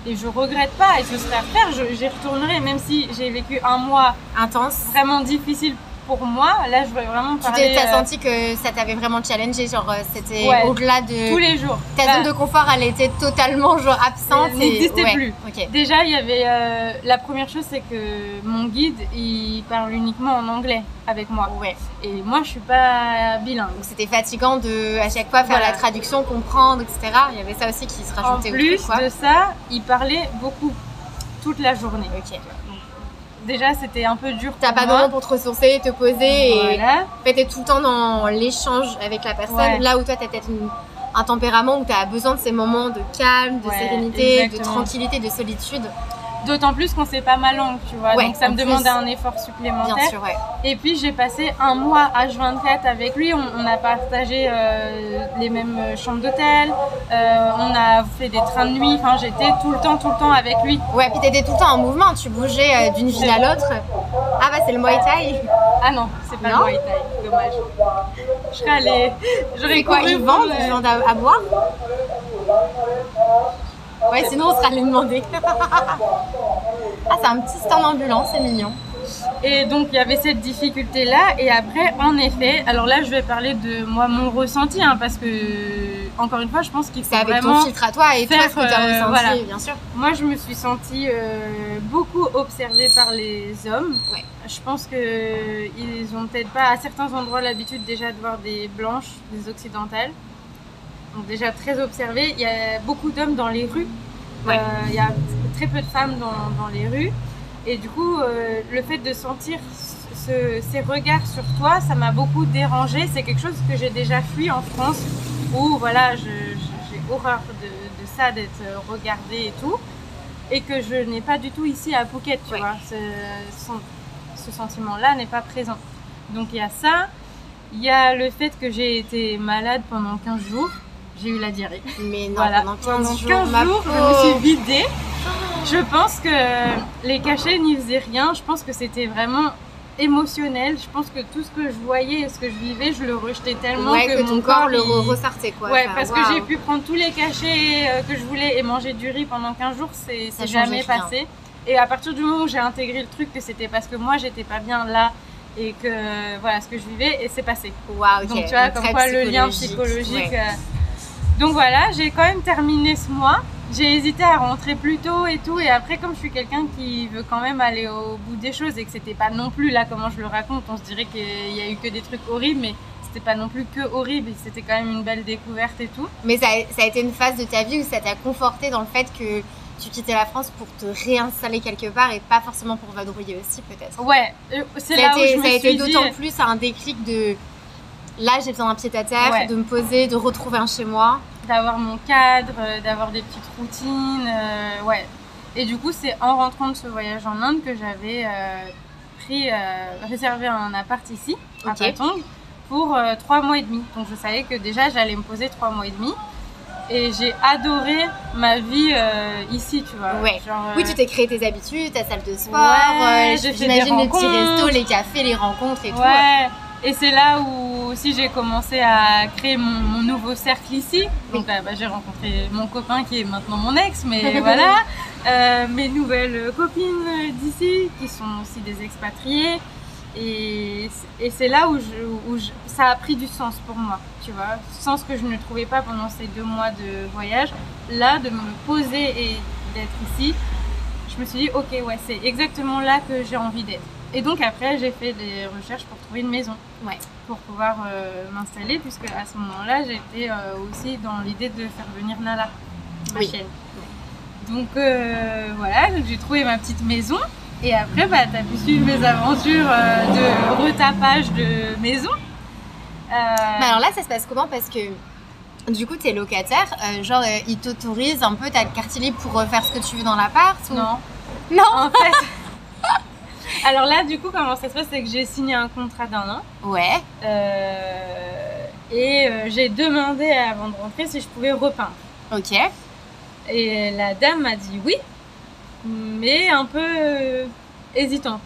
Et je regrette pas, et ce serait à refaire, je- j'y retournerai, même si j'ai vécu un mois Intense. vraiment difficile pour moi. Là, je veux vraiment Tu parler t'es- t'as euh, senti que ça t'avait vraiment challengé, genre euh, c'était Ouais. au-delà de. tous les jours. Ta Bah, zone de confort, elle était totalement genre absente. Elle n'existait ouais. plus. Ok. Déjà, il y avait euh, la première chose, c'est que mon guide, il parle uniquement en anglais avec moi. Ouais. Et moi, je suis pas bilingue. Donc c'était fatigant de à chaque fois faire Voilà. la traduction, comprendre, etc. Il y avait ça aussi qui se En rajoutait au plus de ça, il parlait beaucoup toute la journée. Ok. Déjà, c'était un peu dur. T'as pour pas de moment pour te ressourcer, te poser et. En fait, t'es tout le temps dans l'échange avec la personne. Ouais. Là où toi, t'as peut-être une- un tempérament où t'as besoin de ces moments de calme, de Ouais, sérénité, exactement. de tranquillité, de solitude. D'autant plus qu'on sait pas ma langue, tu vois. Ouais, donc ça me plus. demandait un effort supplémentaire. Bien sûr, ouais. Et puis j'ai passé un mois H24 avec lui. On, on a partagé euh, les mêmes chambres d'hôtel. Euh, on a fait des trains de nuit. Enfin, j'étais tout le temps, tout le temps avec lui. Ouais, puis t'étais tout le temps en mouvement, tu bougeais euh, d'une ville à l'autre. Ah bah c'est le Muay Thai. Ah non, c'est pas Non le Muay Thai, dommage. Je serais allée. J'aurais quoi, ils vendent, ils vendent à, à boire? Ouais, sinon on sera allé demander. ah, c'est un petit stand ambulant, c'est mignon. Et donc il y avait cette difficulté là. Et après, en effet, alors là je vais parler de moi mon ressenti, hein, parce que encore une fois, je pense qu'il faut C'est avec vraiment. ton filtre à toi et toi faire, ce que t'as euh, ressenti, voilà. bien sûr. Moi, je me suis sentie euh, beaucoup observée par les hommes. Ouais. Je pense que ils ont peut-être pas à certains endroits l'habitude déjà de voir des blanches, des occidentales. Donc déjà très observées. Il y a beaucoup d'hommes dans les rues. Ouais. Euh, il y a très peu de femmes dans, dans les rues. Et du coup, euh, le fait de sentir ce- ces regards sur toi, ça m'a beaucoup dérangé. C'est quelque chose que j'ai déjà fui en France, où voilà, j'ai horreur de, de ça, d'être regardée et tout, et que je n'ai pas du tout ici à Phuket, tu Ouais. vois. Ce sentiment-là n'est pas présent. Donc il y a ça. Il y a le fait que j'ai été malade pendant 15 jours. J'ai eu la diarrhée. Mais non, Voilà, pendant 15 jours, 15 ma jours, je me suis vidée. Je pense que les cachets n'y faisaient rien. Je pense que c'était vraiment émotionnel. Je pense que tout ce que je voyais et ce que je vivais, je le rejetais tellement Ouais, que, que mon ton corps le il- re- ressortait quoi. Ouais, Enfin, parce que j'ai pu prendre tous les cachets euh, que je voulais et manger du riz pendant 15 jours, c'est jamais rien. passé. Et à partir du moment où j'ai intégré le truc que c'était parce que moi j'étais pas bien là et que voilà ce que je vivais et c'est passé. Waouh, ok. Donc tu vois, comme quoi le lien psychologique, psychologique. ouais. euh, Donc voilà, j'ai quand même terminé ce mois. J'ai hésité à rentrer plus tôt et tout. Et après, comme je suis quelqu'un qui veut quand même aller au bout des choses et que c'était pas non plus là, comment je le raconte, on se dirait qu'il y a eu que des trucs horribles, mais c'était pas non plus que horrible. C'était quand même une belle découverte et tout. Mais ça, a- ça a été une phase de ta vie où ça t'a conforté dans le fait que tu quittais la France pour te réinstaller quelque part et pas forcément pour vadrouiller aussi peut-être. Ouais, euh, c'est là a où été, je me ça a été d'autant plus un déclic de là j'ai besoin d'un pied à terre, Ouais. de me poser, de retrouver un chez moi. d'avoir mon cadre, euh, d'avoir des petites routines, euh, ouais. Et du coup, c'est en rentrant de ce voyage en Inde que j'avais euh, pris, euh, réservé un appart ici, à Ok. Patong, pour trois mois et demi. Donc je savais que déjà j'allais me poser trois mois et demi. Et j'ai adoré ma vie euh, ici, tu vois. Ouais. Genre, Oui, tu t'es créé tes habitudes, ta salle de sport, Ouais, euh, j'imagine les petits restos, les cafés, les rencontres et tout. Et c'est là où aussi j'ai commencé à créer mon, nouveau cercle ici. Donc bah, j'ai rencontré mon copain qui est maintenant mon ex, mais voilà. Euh, mes nouvelles copines d'ici qui sont aussi des expatriés. Et, c'est là où, ça a pris du sens pour moi, tu vois. Sens que je ne trouvais pas pendant ces deux mois de voyage. Là, de me poser et d'être ici, je me suis dit, ok, ouais, c'est exactement là que j'ai envie d'être. Et donc après, j'ai fait des recherches pour trouver une maison. Ouais. Pour pouvoir euh, m'installer, puisque à ce moment-là, j'étais euh, aussi dans l'idée de faire venir Nala, ma oui. chienne. Donc euh, voilà, j'ai trouvé ma petite maison. Et après, bah, tu as pu suivre mes aventures de retapage de maison. Mais alors là, ça se passe comment? Parce que du coup, tu es locataire, genre, ils t'autorisent un peu, ta carte libre pour faire ce que tu veux dans l'appart ou... Non. Non En fait. Alors là, du coup, comment ça se passe C'est que j'ai signé un contrat d'un an. Ouais. Euh, et euh, j'ai demandé avant de rentrer si je pouvais repeindre. Ok. Et la dame m'a dit oui, mais un peu euh, hésitante.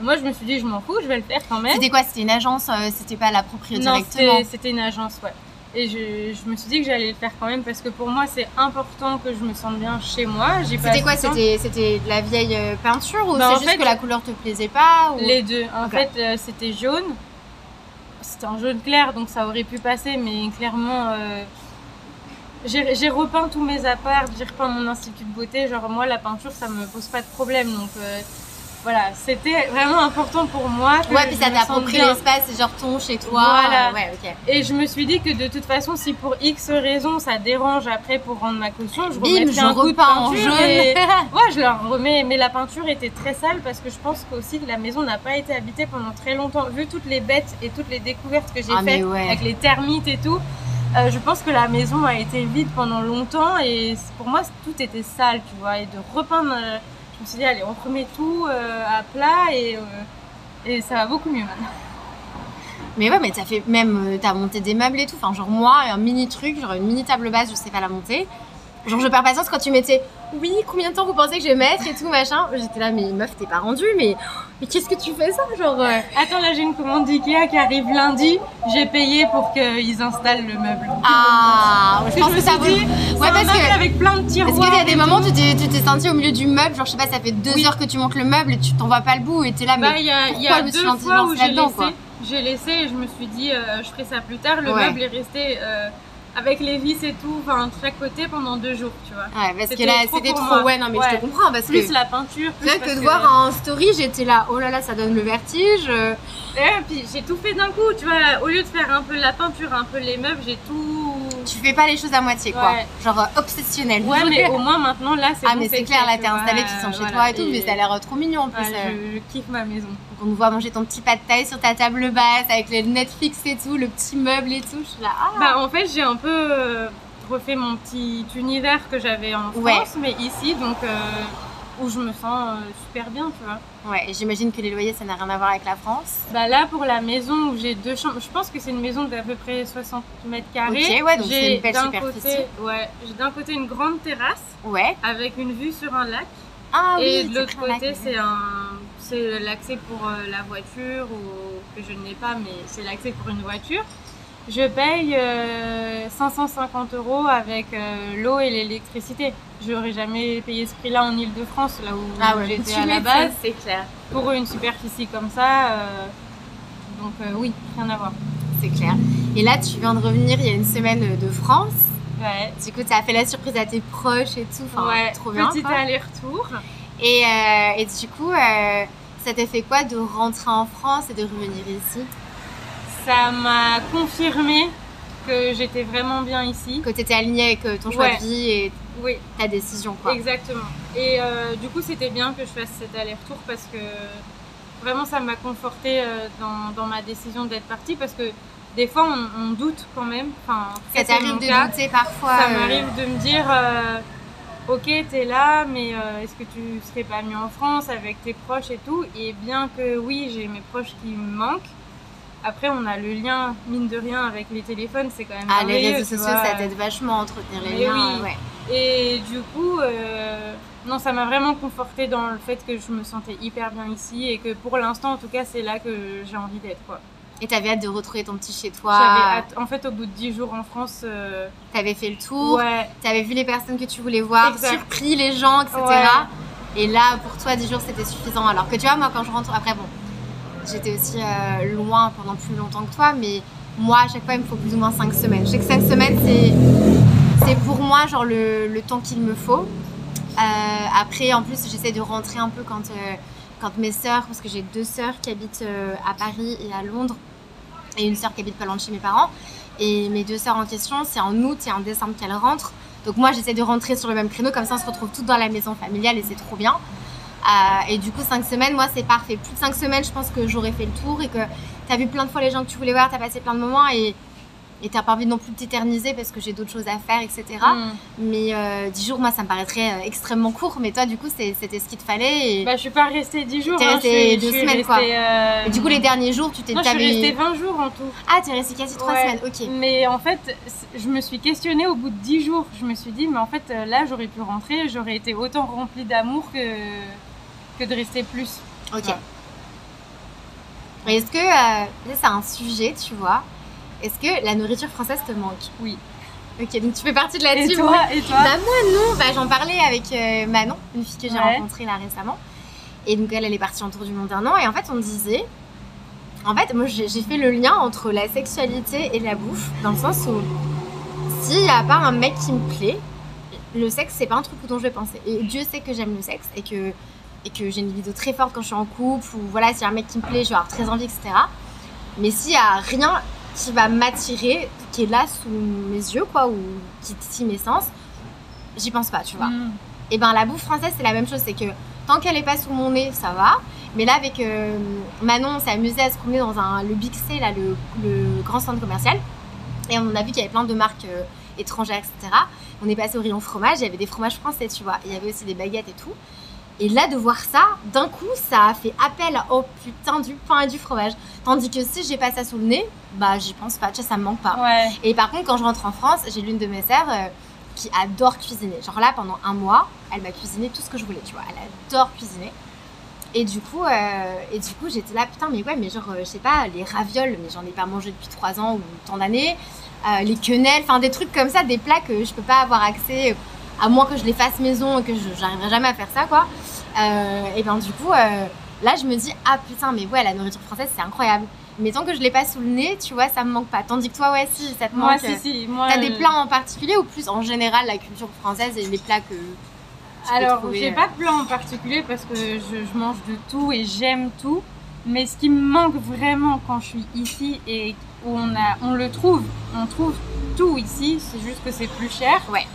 moi, je me suis dit, je m'en fous, je vais le faire quand même. C'était quoi C'était une agence C'était pas la propriété non, directement? c'était une agence, ouais. Et je, me suis dit que j'allais le faire quand même parce que pour moi, c'est important que je me sente bien chez moi. C'était quoi C'était de la vieille euh, peinture ou bah, c'est juste que la couleur te plaisait pas Les deux. En fait, euh, c'était jaune. C'était un jaune clair, donc ça aurait pu passer, mais clairement, euh, j'ai repeint tous mes apparts, j'ai repeint mon institut de beauté. Genre, moi, la peinture, ça me pose pas de problème. Donc, voilà, c'était vraiment important pour moi. ouais, puis ça t'approprie l'espace, genre ton chez toi. Voilà. ouais, ok. Et je me suis dit que de toute façon, si pour X raisons ça dérange après pour rendre ma caution, je Bim, un coup de peinture. En jaune. Et... ouais, je la remets. Mais la peinture était très sale parce que je pense qu'aussi que la maison n'a pas été habitée pendant très longtemps. Vu toutes les bêtes et toutes les découvertes que j'ai ah, faites avec les termites et tout. Euh, je pense que la maison a été vide pendant longtemps et pour moi tout était sale, tu vois. Et de repeindre euh, me suis dit, allez, on remet tout euh, à plat et, euh, et ça va beaucoup mieux maintenant. Mais ouais, mais t'as fait même, euh, t'as monté des meubles et tout. Enfin, genre moi, un mini truc, genre une mini table basse, je sais pas la monter. Genre, je perds patience quand tu mettais oui, combien de temps vous pensez que je vais mettre et tout, machin. J'étais là, mais meuf, t'es pas rendu, mais, mais qu'est-ce que tu fais ça, genre euh? Attends, là, j'ai une commande d'Ikea qui arrive lundi. J'ai payé pour qu'ils installent le meuble. Ah, je pense que ça dit, Ouais, parce que. Avec plein de tiroirs. Est-ce qu'il y a des moments où tu t'es senti au milieu du meuble, genre, je sais pas, ça fait deux heures que tu montes le meuble et tu t'en vois pas le bout et t'es là, bah, mais. Il y a, y a deux fois où j'ai laissé. J'ai laissé et je me suis dit, euh, je ferai ça plus tard. Le meuble est resté. Euh, avec les vis et tout, enfin de chaque côté pendant deux jours, tu vois. Ouais, parce que là c'était trop, ouais, non mais je te comprends parce plus la peinture. Plus que de voir en story, j'étais là, oh là là, ça donne le vertige. Et puis j'ai tout fait d'un coup, tu vois, au lieu de faire un peu la peinture, un peu les meubles, j'ai tout. Tu fais pas les choses à moitié, quoi. Genre euh, obsessionnel. Ouais, mais au moins maintenant là, c'est Ah, mais c'est clair, là t'es installé, tu sens chez toi et tout, mais ça a l'air trop mignon en plus. Euh. je, kiffe ma maison. on nous voit manger ton petit pas de taille sur ta table basse avec les Netflix et tout, le petit meuble et tout. Je suis là, ah. Bah en fait, j'ai un peu euh, refait mon petit univers que j'avais en France, mais ici, donc où je me sens euh, super bien, tu vois. Ouais, j'imagine que les loyers, ça n'a rien à voir avec la France. Bah là, pour la maison où j'ai deux chambres, je pense que c'est une maison d'à peu près 60 mètres carrés. Ok, ouais, donc c'est une belle superficie. Côté, ouais, j'ai d'un côté une grande terrasse. Ouais. Avec une vue sur un lac. Ah et oui, de l'autre côté, c'est un, c'est l'accès pour euh, la voiture ou que je n'ai pas, mais c'est l'accès pour une voiture. Je paye 550 euh, euros avec euh, l'eau et l'électricité. Je n'aurais jamais payé ce prix-là en Ile-de-France, là où ah j'étais à la base. C'est clair. Pour une superficie comme ça, euh, donc oui, rien à voir. C'est clair. Et là, tu viens de revenir il y a une semaine de France. Ouais. Du coup, tu as fait la surprise à tes proches et tout. Enfin, ouais, trop bien. Petit aller-retour. Et, et, du coup, ça t'a fait quoi de rentrer en France et de revenir ici? Ça m'a confirmé que j'étais vraiment bien ici. Que tu étais alignée avec euh, ton choix de vie et ta décision. Quoi. Exactement. Et euh, du coup, c'était bien que je fasse cet aller-retour parce que vraiment, ça m'a conforté euh, dans, ma décision d'être partie parce que des fois, on, doute quand même. Enfin, ça t'arrive de douter parfois Ça m'arrive de me dire Ok, t'es là, mais est-ce que tu serais pas mieux en France avec tes proches et tout? Et bien que oui, j'ai mes proches qui me manquent après, on a le lien, mine de rien, avec les téléphones, c'est quand même. Ah, les réseaux sociaux, ça t'aide vachement à entretenir les liens. Oui. Ouais. Et du coup, euh, non, ça m'a vraiment conforté dans le fait que je me sentais hyper bien ici et que pour l'instant, en tout cas, c'est là que j'ai envie d'être, quoi. Et t'avais hâte de retrouver ton petit chez toi? Hâte. En fait, au bout de 10 jours en France. euh, T'avais fait le tour? Ouais. T'avais vu les personnes que tu voulais voir, Exact. surpris les gens, etc. Ouais. Et là, pour toi, 10 jours, c'était suffisant. Alors que tu vois, moi, quand je rentre, après, bon, j'étais aussi euh, loin pendant plus longtemps que toi, mais moi, à chaque fois, il me faut plus ou moins 5 semaines. Je sais que 5 semaines, c'est, pour moi, genre, le, le temps qu'il me faut. Euh, après, en plus, j'essaie de rentrer un peu quand, euh, quand mes sœurs, parce que j'ai deux sœurs qui habitent à Paris et à Londres, et une sœur qui habite pas loin de chez mes parents. Et mes deux sœurs en question, c'est en août et en décembre qu'elles rentrent. Donc moi, j'essaie de rentrer sur le même créneau, comme ça on se retrouve toutes dans la maison familiale et c'est trop bien. Euh, et du coup, 5 semaines, moi, c'est parfait. Plus de 5 semaines, je pense que j'aurais fait le tour et que t'as vu plein de fois les gens que tu voulais voir, t'as passé plein de moments et et t'as pas envie non plus de t'éterniser parce que j'ai d'autres choses à faire, etc. Mm. Mais euh, 10 jours, moi, ça me paraîtrait euh, extrêmement court. Mais toi, du coup, c'était ce qu'il te fallait. Et, Bah, je suis pas restée 10 jours. T'es hein, restée je suis- deux je suis semaines, quoi. restée, euh, et du coup, les derniers jours, tu t'es Non, je suis restée 20 jours en tout. Ah, t'es resté quasi 3 Ouais. semaines, ok. Mais en fait, je me suis questionnée au bout de 10 jours. Je me suis dit, mais en fait, là, j'aurais pu rentrer, j'aurais été autant remplie d'amour que, que de rester plus. Ok. Ouais. Est-ce que euh, c'est un sujet, tu vois Est-ce que la nourriture française te manque? Oui. Ok, donc tu fais partie de la Et team. toi, et toi? Bah moi non, bah, j'en parlais avec euh, Manon, une fille que j'ai Ouais. rencontrée là récemment. Et donc elle, elle est partie en tour du monde un an. Et en fait, on disait... En fait, moi j'ai j'ai fait le lien entre la sexualité et la bouffe, dans le sens où s'il n'y a pas un mec qui me plaît, le sexe c'est pas un truc dont je vais penser. Et Dieu sait que j'aime le sexe et que, et que j'ai une libido très forte quand je suis en couple, ou voilà, s'il y a un mec qui me plaît, je vais avoir très envie, etc. Mais s'il y a rien qui va m'attirer, qui est là sous mes yeux, quoi, ou qui titille mes sens, j'y pense pas, tu vois. Mm. Et ben la bouffe française, c'est la même chose, c'est que tant qu'elle est pas sous mon nez, ça va. Mais là, avec euh, Manon, on s'est amusé à se promener dans un, le Big C, là, le, le grand centre commercial. Et on a vu qu'il y avait plein de marques euh, étrangères, etc. On est passé au rayon fromage, il y avait des fromages français, tu vois. Il y avait aussi des baguettes et tout. Et là, de voir ça, d'un coup, ça a fait appel au putain du pain et du fromage. Tandis que si j'ai pas ça sous le nez, bah j'y pense pas, tu vois, ça me manque pas. Ouais. Et par contre, quand je rentre en France, j'ai l'une de mes sœurs euh, qui adore cuisiner. Genre là, pendant un mois, elle m'a cuisiné tout ce que je voulais, tu vois. Elle adore cuisiner. Et du coup, euh, et du coup, j'étais là, putain, mais ouais, mais genre, euh, je sais pas, les ravioles, mais j'en ai pas mangé depuis 3 ans ou tant d'années. Les quenelles, enfin des trucs comme ça, des plats que je peux pas avoir accès, à moins que je les fasse maison et que j'arriverai jamais à faire ça, quoi. Euh, et ben du coup, euh, là, je me dis, ah putain, mais ouais, la nourriture française, c'est incroyable. Mais tant que je l'ai pas sous le nez, tu vois, ça me manque pas. Tandis que toi, ouais, si, ça te Moi, manque. si, si. Moi, T'as des euh, plats en particulier ou plus en général la culture française et les plats que tu Alors, j'ai euh, pas de plan en particulier parce que je, je mange de tout et j'aime tout. Mais ce qui me manque vraiment quand je suis ici et où on, a, on le trouve, on trouve tout ici, c'est juste que c'est plus cher. Ouais.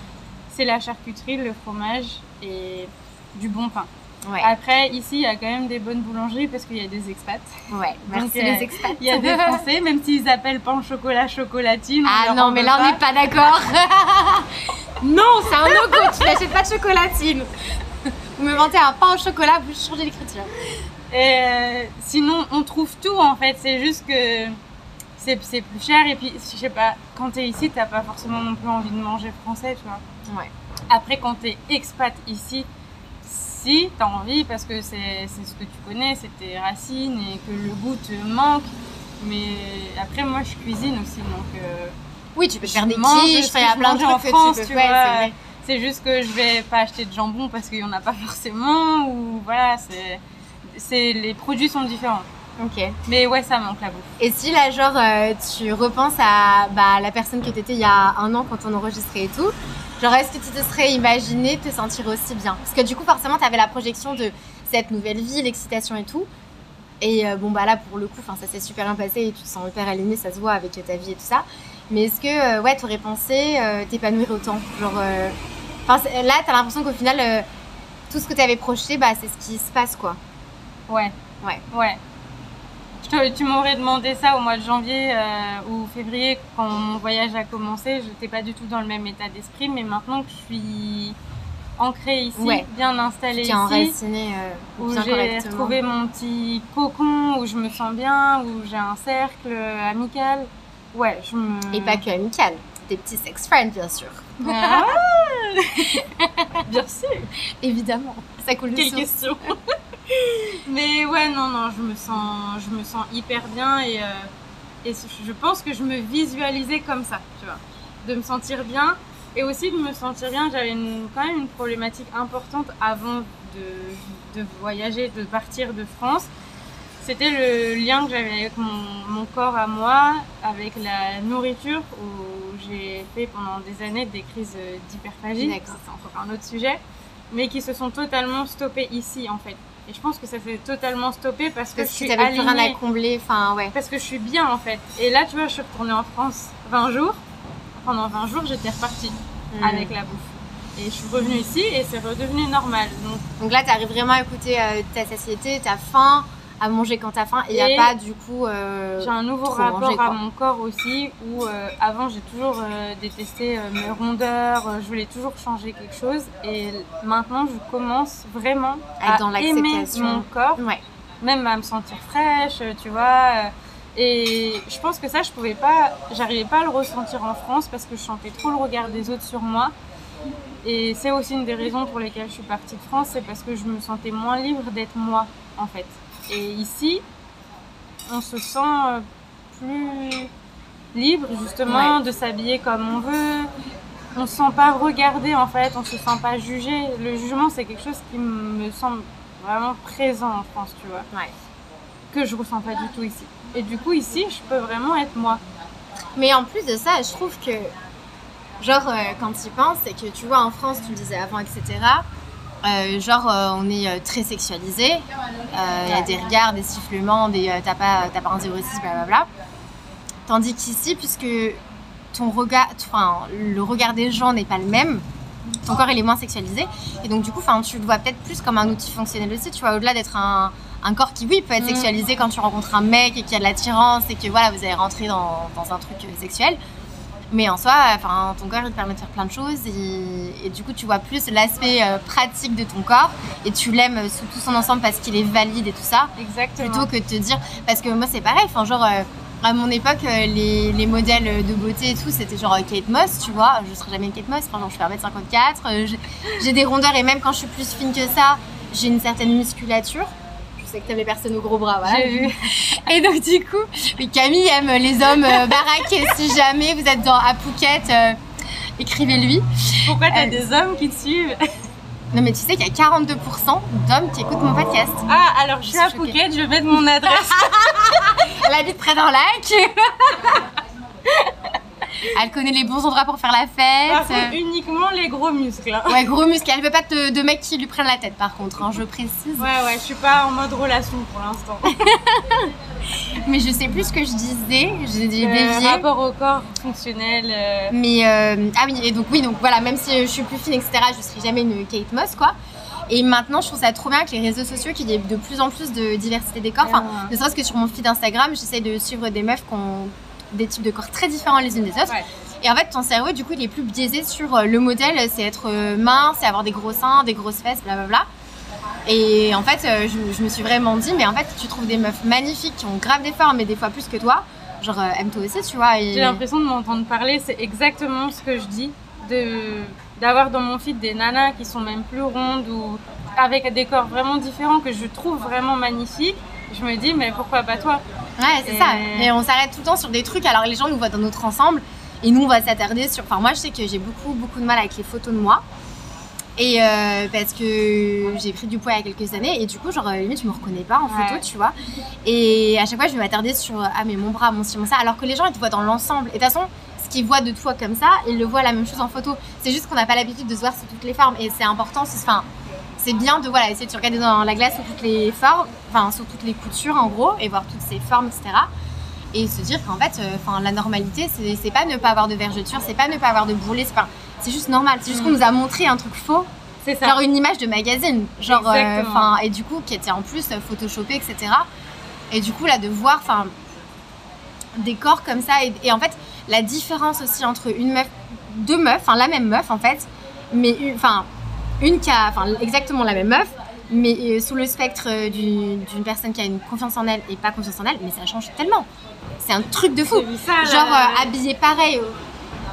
C'est la charcuterie, le fromage et du bon pain. Ouais, Après, ici, il y a quand même des bonnes boulangeries parce qu'il y a des expats. ouais. Merci Donc, euh, les expats. Il y a des Français, même s'ils appellent pain au chocolat chocolatine. Ah non, mais là on n'est pas d'accord. non, c'est un no-go. Tu n'achètes pas de chocolatine. Vous me mentez un pain au chocolat, vous changez l'écriture. Euh, sinon, on trouve tout en fait. C'est juste que c'est plus cher. Et puis, je sais pas, quand t'es ici, t'as pas forcément non plus envie de manger français, tu vois. Ouais. Après, quand t'es expat ici, si t'as envie, parce que c'est c'est ce que tu connais, c'est tes racines et que le goût te manque. Mais après, moi, je cuisine aussi, donc euh, Oui, tu peux faire des quiches, je plein de mangeais en trucs France, que tu tu peux faire. vois. Ouais, c'est juste que je vais pas acheter de jambon parce qu'il y en a pas forcément. Ou voilà, c'est c'est les produits sont différents. Ok. Mais ouais, ça manque la bouffe. Et si là, genre, euh, tu repenses à bah, la personne que t'étais il y a un an quand on enregistrait et tout, genre, est-ce que tu te serais imaginé te sentir aussi bien? Parce que du coup, forcément, t'avais la projection de cette nouvelle vie, l'excitation et tout. Et euh, bon, bah là, pour le coup, ça s'est super bien passé et tu te sens hyper aligné, ça se voit avec ta vie et tout ça. Mais est-ce que, euh, ouais, t'aurais pensé euh, t'épanouir autant? Genre, là, t'as l'impression qu'au final, tout ce que t'avais projeté, bah, c'est ce qui se passe, quoi. Ouais. Ouais. Ouais. Tu m'aurais demandé ça au mois de janvier euh, ou février quand mon voyage a commencé. Je n'étais pas du tout dans le même état d'esprit, mais maintenant que je suis ancrée ici, Ouais. bien installée ici, est enraciné euh, où j'ai retrouvé mon petit cocon, où je me sens bien, où j'ai un cercle amical. Ouais, je me. Et pas que amical, des petits sex friends, bien sûr. Ah Bien sûr. Évidemment, ça coule de Quelle question Mais ouais, non, non, je me sens, je me sens hyper bien et euh, Et je pense que je me visualisais comme ça, tu vois. De me sentir bien. Et aussi de me sentir bien, j'avais quand même une problématique importante avant de, de voyager, de partir de France c'était le lien que j'avais avec mon, corps à moi, avec la nourriture, où j'ai fait pendant des années des crises d'hyperphagie. C'est encore un autre sujet, mais qui se sont totalement stoppées ici en fait. Et je pense que ça s'est totalement stoppé parce que je suis plus rien à combler, enfin ouais. Parce que je suis bien en fait. Et là, tu vois, je suis retournée en France 20 jours. Pendant 20 jours, j'étais repartie hmm. avec la bouffe. Et je suis revenue ici et c'est redevenu normal. Donc, Donc là, tu arrives vraiment à écouter euh, ta satiété, ta faim, à manger quand t'as faim et il n'y a pas du coup. Euh, j'ai un nouveau rapport à mon corps aussi où euh, avant j'ai toujours euh, détesté mes rondeurs, je voulais toujours changer quelque chose et maintenant je commence vraiment à, dans aimer mon corps, même à me sentir fraîche, tu vois. et je pense que ça je pouvais pas, j'arrivais pas à le ressentir en France parce que je sentais trop le regard des autres sur moi. Et c'est aussi une des raisons pour lesquelles je suis partie de France, c'est parce que je me sentais moins libre d'être moi en fait. Et ici, on se sent euh, plus libre justement de s'habiller comme on veut. On se sent pas regardé en fait, on se sent pas jugé. Le jugement c'est quelque chose qui me semble vraiment présent en France, tu vois. Que je ressens pas du tout ici. Et du coup ici, je peux vraiment être moi. Mais en plus de ça, je trouve que genre euh, quand tu y penses, c'est que tu vois en France, tu me disais avant, etc. Euh, genre, euh, on est euh, très sexualisé. Il y a des regards, des sifflements, des t'as pas, pas un 06, blablabla. Tandis qu'ici, puisque ton regard, enfin, le regard des gens n'est pas le même, ton corps il est moins sexualisé. Et donc, du coup, tu le vois peut-être plus comme un outil fonctionnel aussi, tu vois, au-delà d'être un, corps qui, oui, peut être mm. sexualisé quand tu rencontres un mec et qu'il y a de l'attirance et que voilà, vous allez rentrer dans, dans un truc sexuel. Mais en soi, enfin, ton corps il te permet de faire plein de choses et, du coup tu vois plus l'aspect euh, pratique de ton corps et tu l'aimes sous tout son ensemble parce qu'il est valide et tout ça. Exactement. Plutôt que de te dire, parce que moi c'est pareil, enfin genre euh, à mon époque euh, les, les, modèles de beauté et tout c'était genre Kate Moss, tu vois, je serais jamais Kate Moss, enfin je fais 1m54, j'ai des rondeurs et même quand je suis plus fine que ça, j'ai une certaine musculature que t'avais personne au gros bras, voilà. J'ai vu. Et donc du coup, oui, Camille aime les hommes euh, baraques. si jamais vous êtes dans à Phuket, euh, écrivez-lui. Pourquoi t'as euh, des hommes qui te suivent? Non mais tu sais qu'il y a 42% d'hommes qui écoutent mon podcast. Ah alors je suis à Phuket, je vais mettre mon adresse. Elle habite près d'un lac. Elle connaît les bons endroits pour faire la fête. uniquement les gros muscles. Hein. Ouais, gros muscles. Elle veut pas de, de mecs qui lui prennent la tête, par contre, hein, je précise. Ouais, ouais, je suis pas en mode relation pour l'instant. Mais je sais plus ce que je disais. J'ai dévié. Euh, rapport au corps fonctionnel. Euh. Mais euh, ah oui, et donc oui, donc voilà, même si je suis plus fine, etc., je serai jamais une Kate Moss, quoi. Et maintenant, je trouve ça trop bien avec les réseaux sociaux qu'il y ait de plus en plus de diversité des corps. Enfin, ne serait-ce que sur mon feed Instagram, j'essaie de suivre des meufs qui ont des types de corps très différents les unes des autres. Et en fait, ton cerveau, du coup, il est plus biaisé sur euh, le modèle, c'est être euh, mince, c'est avoir des gros seins, des grosses fesses, blablabla. Et en fait, euh, je, me suis vraiment dit, mais en fait, tu trouves des meufs magnifiques qui ont grave des formes, mais des fois plus que toi. Genre, aime-toi aussi, tu vois. J'ai l'impression de m'entendre parler, c'est exactement ce que je dis. De d'avoir dans mon feed des nanas qui sont même plus rondes ou avec des corps vraiment différents que je trouve vraiment magnifiques, je me dis mais pourquoi pas toi? Ouais, c'est ça. Et on s'arrête tout le temps sur des trucs. Alors les gens nous voient dans notre ensemble et nous on va s'attarder sur. Enfin, moi je sais que j'ai beaucoup, beaucoup de mal avec les photos de moi. Et euh, parce que j'ai pris du poids il y a quelques années et du coup, genre, limite, je me reconnais pas en photo, tu vois. Et à chaque fois, je vais m'attarder sur Ah, mais mon bras, mon ci, mon ça. Alors que les gens, ils te voient dans l'ensemble. Et de toute façon, ce qu'ils voient de toi comme ça, ils le voient la même chose en photo. C'est juste qu'on n'a pas l'habitude de se voir sous toutes les formes. Et c'est important. Enfin, c'est bien de voilà, essayer de regarder dans la glace sous toutes les formes, enfin sous toutes les coutures en gros, et voir toutes ces formes, etc. Et se dire qu'en fait, euh, la normalité, c'est pas ne pas avoir de vergeture, c'est pas ne pas avoir de bourrelet, c'est juste normal. C'est juste qu'on mm. nous a montré un truc faux. Genre une image de magazine, genre, euh, enfin, et du coup qui était en plus euh, photoshopé, etc. Et du coup là de voir, enfin, des corps comme ça, et, en fait la différence aussi entre une meuf, deux meufs, enfin la même meuf en fait, mais enfin une qui a enfin, exactement la même meuf, mais euh, sous le spectre euh, d'une personne qui a une confiance en elle et pas confiance en elle, mais ça change tellement. C'est un truc de fou. Genre euh, habillé pareil.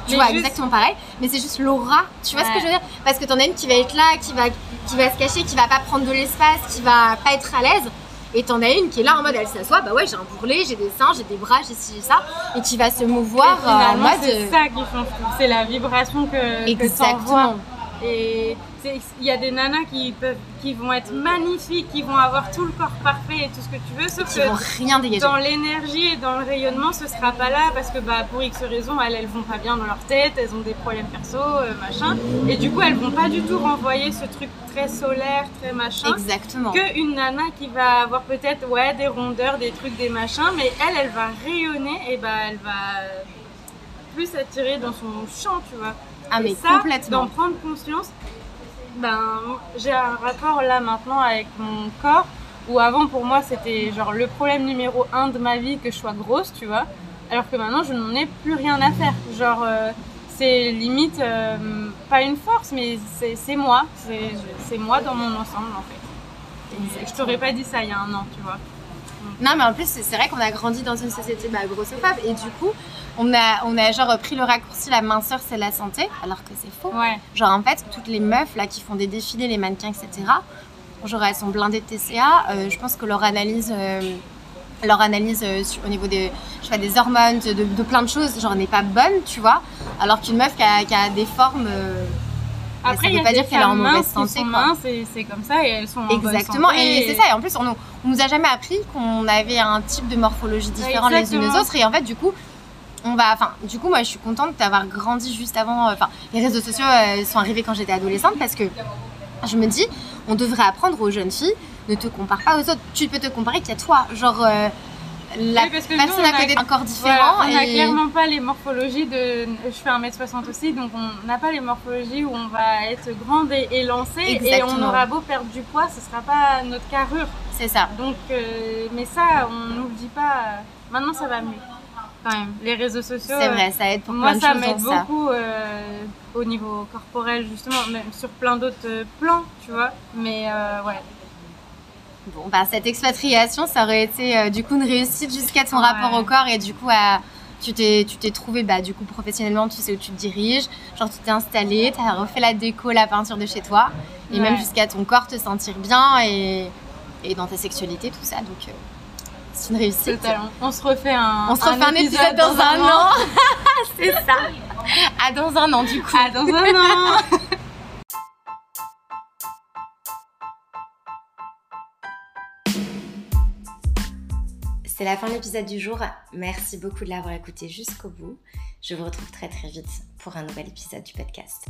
Tu vois, exactement pareil, mais c'est juste l'aura. Tu vois ce que je veux dire? Parce que t'en as une qui va être là, qui va, qui va se cacher, qui va pas prendre de l'espace, qui va pas être à l'aise. Et t'en as une qui est là en mode elle s'assoit, bah ouais, j'ai un bourrelet, j'ai des seins, j'ai des bras, j'ai ci, j'ai ça, et qui va se mouvoir euh, en mode. c'est ça qui change tout. C'est la vibration que, Exactement. Et il y a des nanas qui, peuvent, qui vont être magnifiques, qui vont avoir tout le corps parfait et tout ce que tu veux, sauf qui vont que rien dégager. dans l'énergie et dans le rayonnement, ce sera pas là parce que bah, pour X raisons, elles, elles vont pas bien dans leur tête, elles ont des problèmes perso, euh, machin. Et du coup, elles vont pas du tout renvoyer ce truc très solaire, très machin. Exactement. Que une nana qui va avoir peut-être ouais, des rondeurs, des trucs, des machins, mais elle, elle va rayonner et bah, elle va plus attirer dans son champ, tu vois. Ah, mais ça, complètement. D'en prendre conscience, ben, j'ai un rapport là maintenant avec mon corps où avant pour moi c'était genre le problème numéro un de ma vie que je sois grosse, tu vois. Alors que maintenant je n'en ai plus rien à faire. Genre euh, c'est limite euh, pas une force, mais c'est moi. C'est c'est moi dans mon ensemble en fait. Et je t'aurais pas dit ça il y a un an, tu vois. Non, mais en plus, c'est vrai qu'on a grandi dans une société bah, grossophobe et du coup, on a, on a genre pris le raccourci la minceur, c'est la santé, alors que c'est faux. Ouais. Genre, en fait, toutes les meufs là qui font des défilés, les mannequins, etc., genre elles sont blindées de TCA. euh, je pense que leur analyse. euh, leur analyse euh, au niveau des, je sais pas, des hormones, de, de plein de choses, genre n'est pas bonne, tu vois. Alors qu'une meuf qui a, qui a des formes. Après, ça y veut pas dire qu'elle est en mauvaise santé, c'est comme ça et elles sont en bonne Exactement, santé et c'est ça. Et en plus, on on nous a jamais appris qu'on avait un type de morphologie différent les unes des autres. Et en fait, du coup, on va. Enfin, du coup, moi, je suis contente d'avoir grandi juste avant. euh, Enfin, les réseaux sociaux euh, sont arrivés quand j'étais adolescente parce que je me dis, on devrait apprendre aux jeunes filles ne te compare pas aux autres. Tu peux te comparer qu'à toi. Genre, euh, la Oui, parce que personne nous, on à a- côté est encore Voilà, différent. on n'a et... clairement pas les morphologies de. Je fais 1m60 aussi, donc on n'a pas les morphologies où on va être grande et élancée et on Exactement. aura beau perdre du poids, ce sera pas notre carrure. C'est ça. Donc, euh, mais ça, on nous le dit pas. Maintenant, ça va mieux. Quand même, les réseaux sociaux. C'est vrai, ça aide pour Moi, plein de ça choses m'aide beaucoup euh, au niveau corporel, justement, même sur plein d'autres euh, plans, tu vois. Mais euh, ouais, Bon, bah, cette expatriation, ça aurait été euh, du coup une réussite jusqu'à ton Ouais. rapport au corps et du coup, à- tu t'es, tu t'es trouvé, bah, du coup, professionnellement, tu sais où tu te diriges. Genre, tu t'es installé, tu as refait la déco, la peinture de chez toi et Ouais. même jusqu'à ton corps te sentir bien et, et dans ta sexualité, tout ça. Donc, euh, c'est une réussite. totalement. On se refait un. On se refait un épisode dans un an. c'est ça. Ah, dans un an, du coup. Ah, dans un an C'est la fin de l'épisode du jour. Merci beaucoup de l'avoir écouté jusqu'au bout. Je vous retrouve très très vite pour un nouvel épisode du podcast.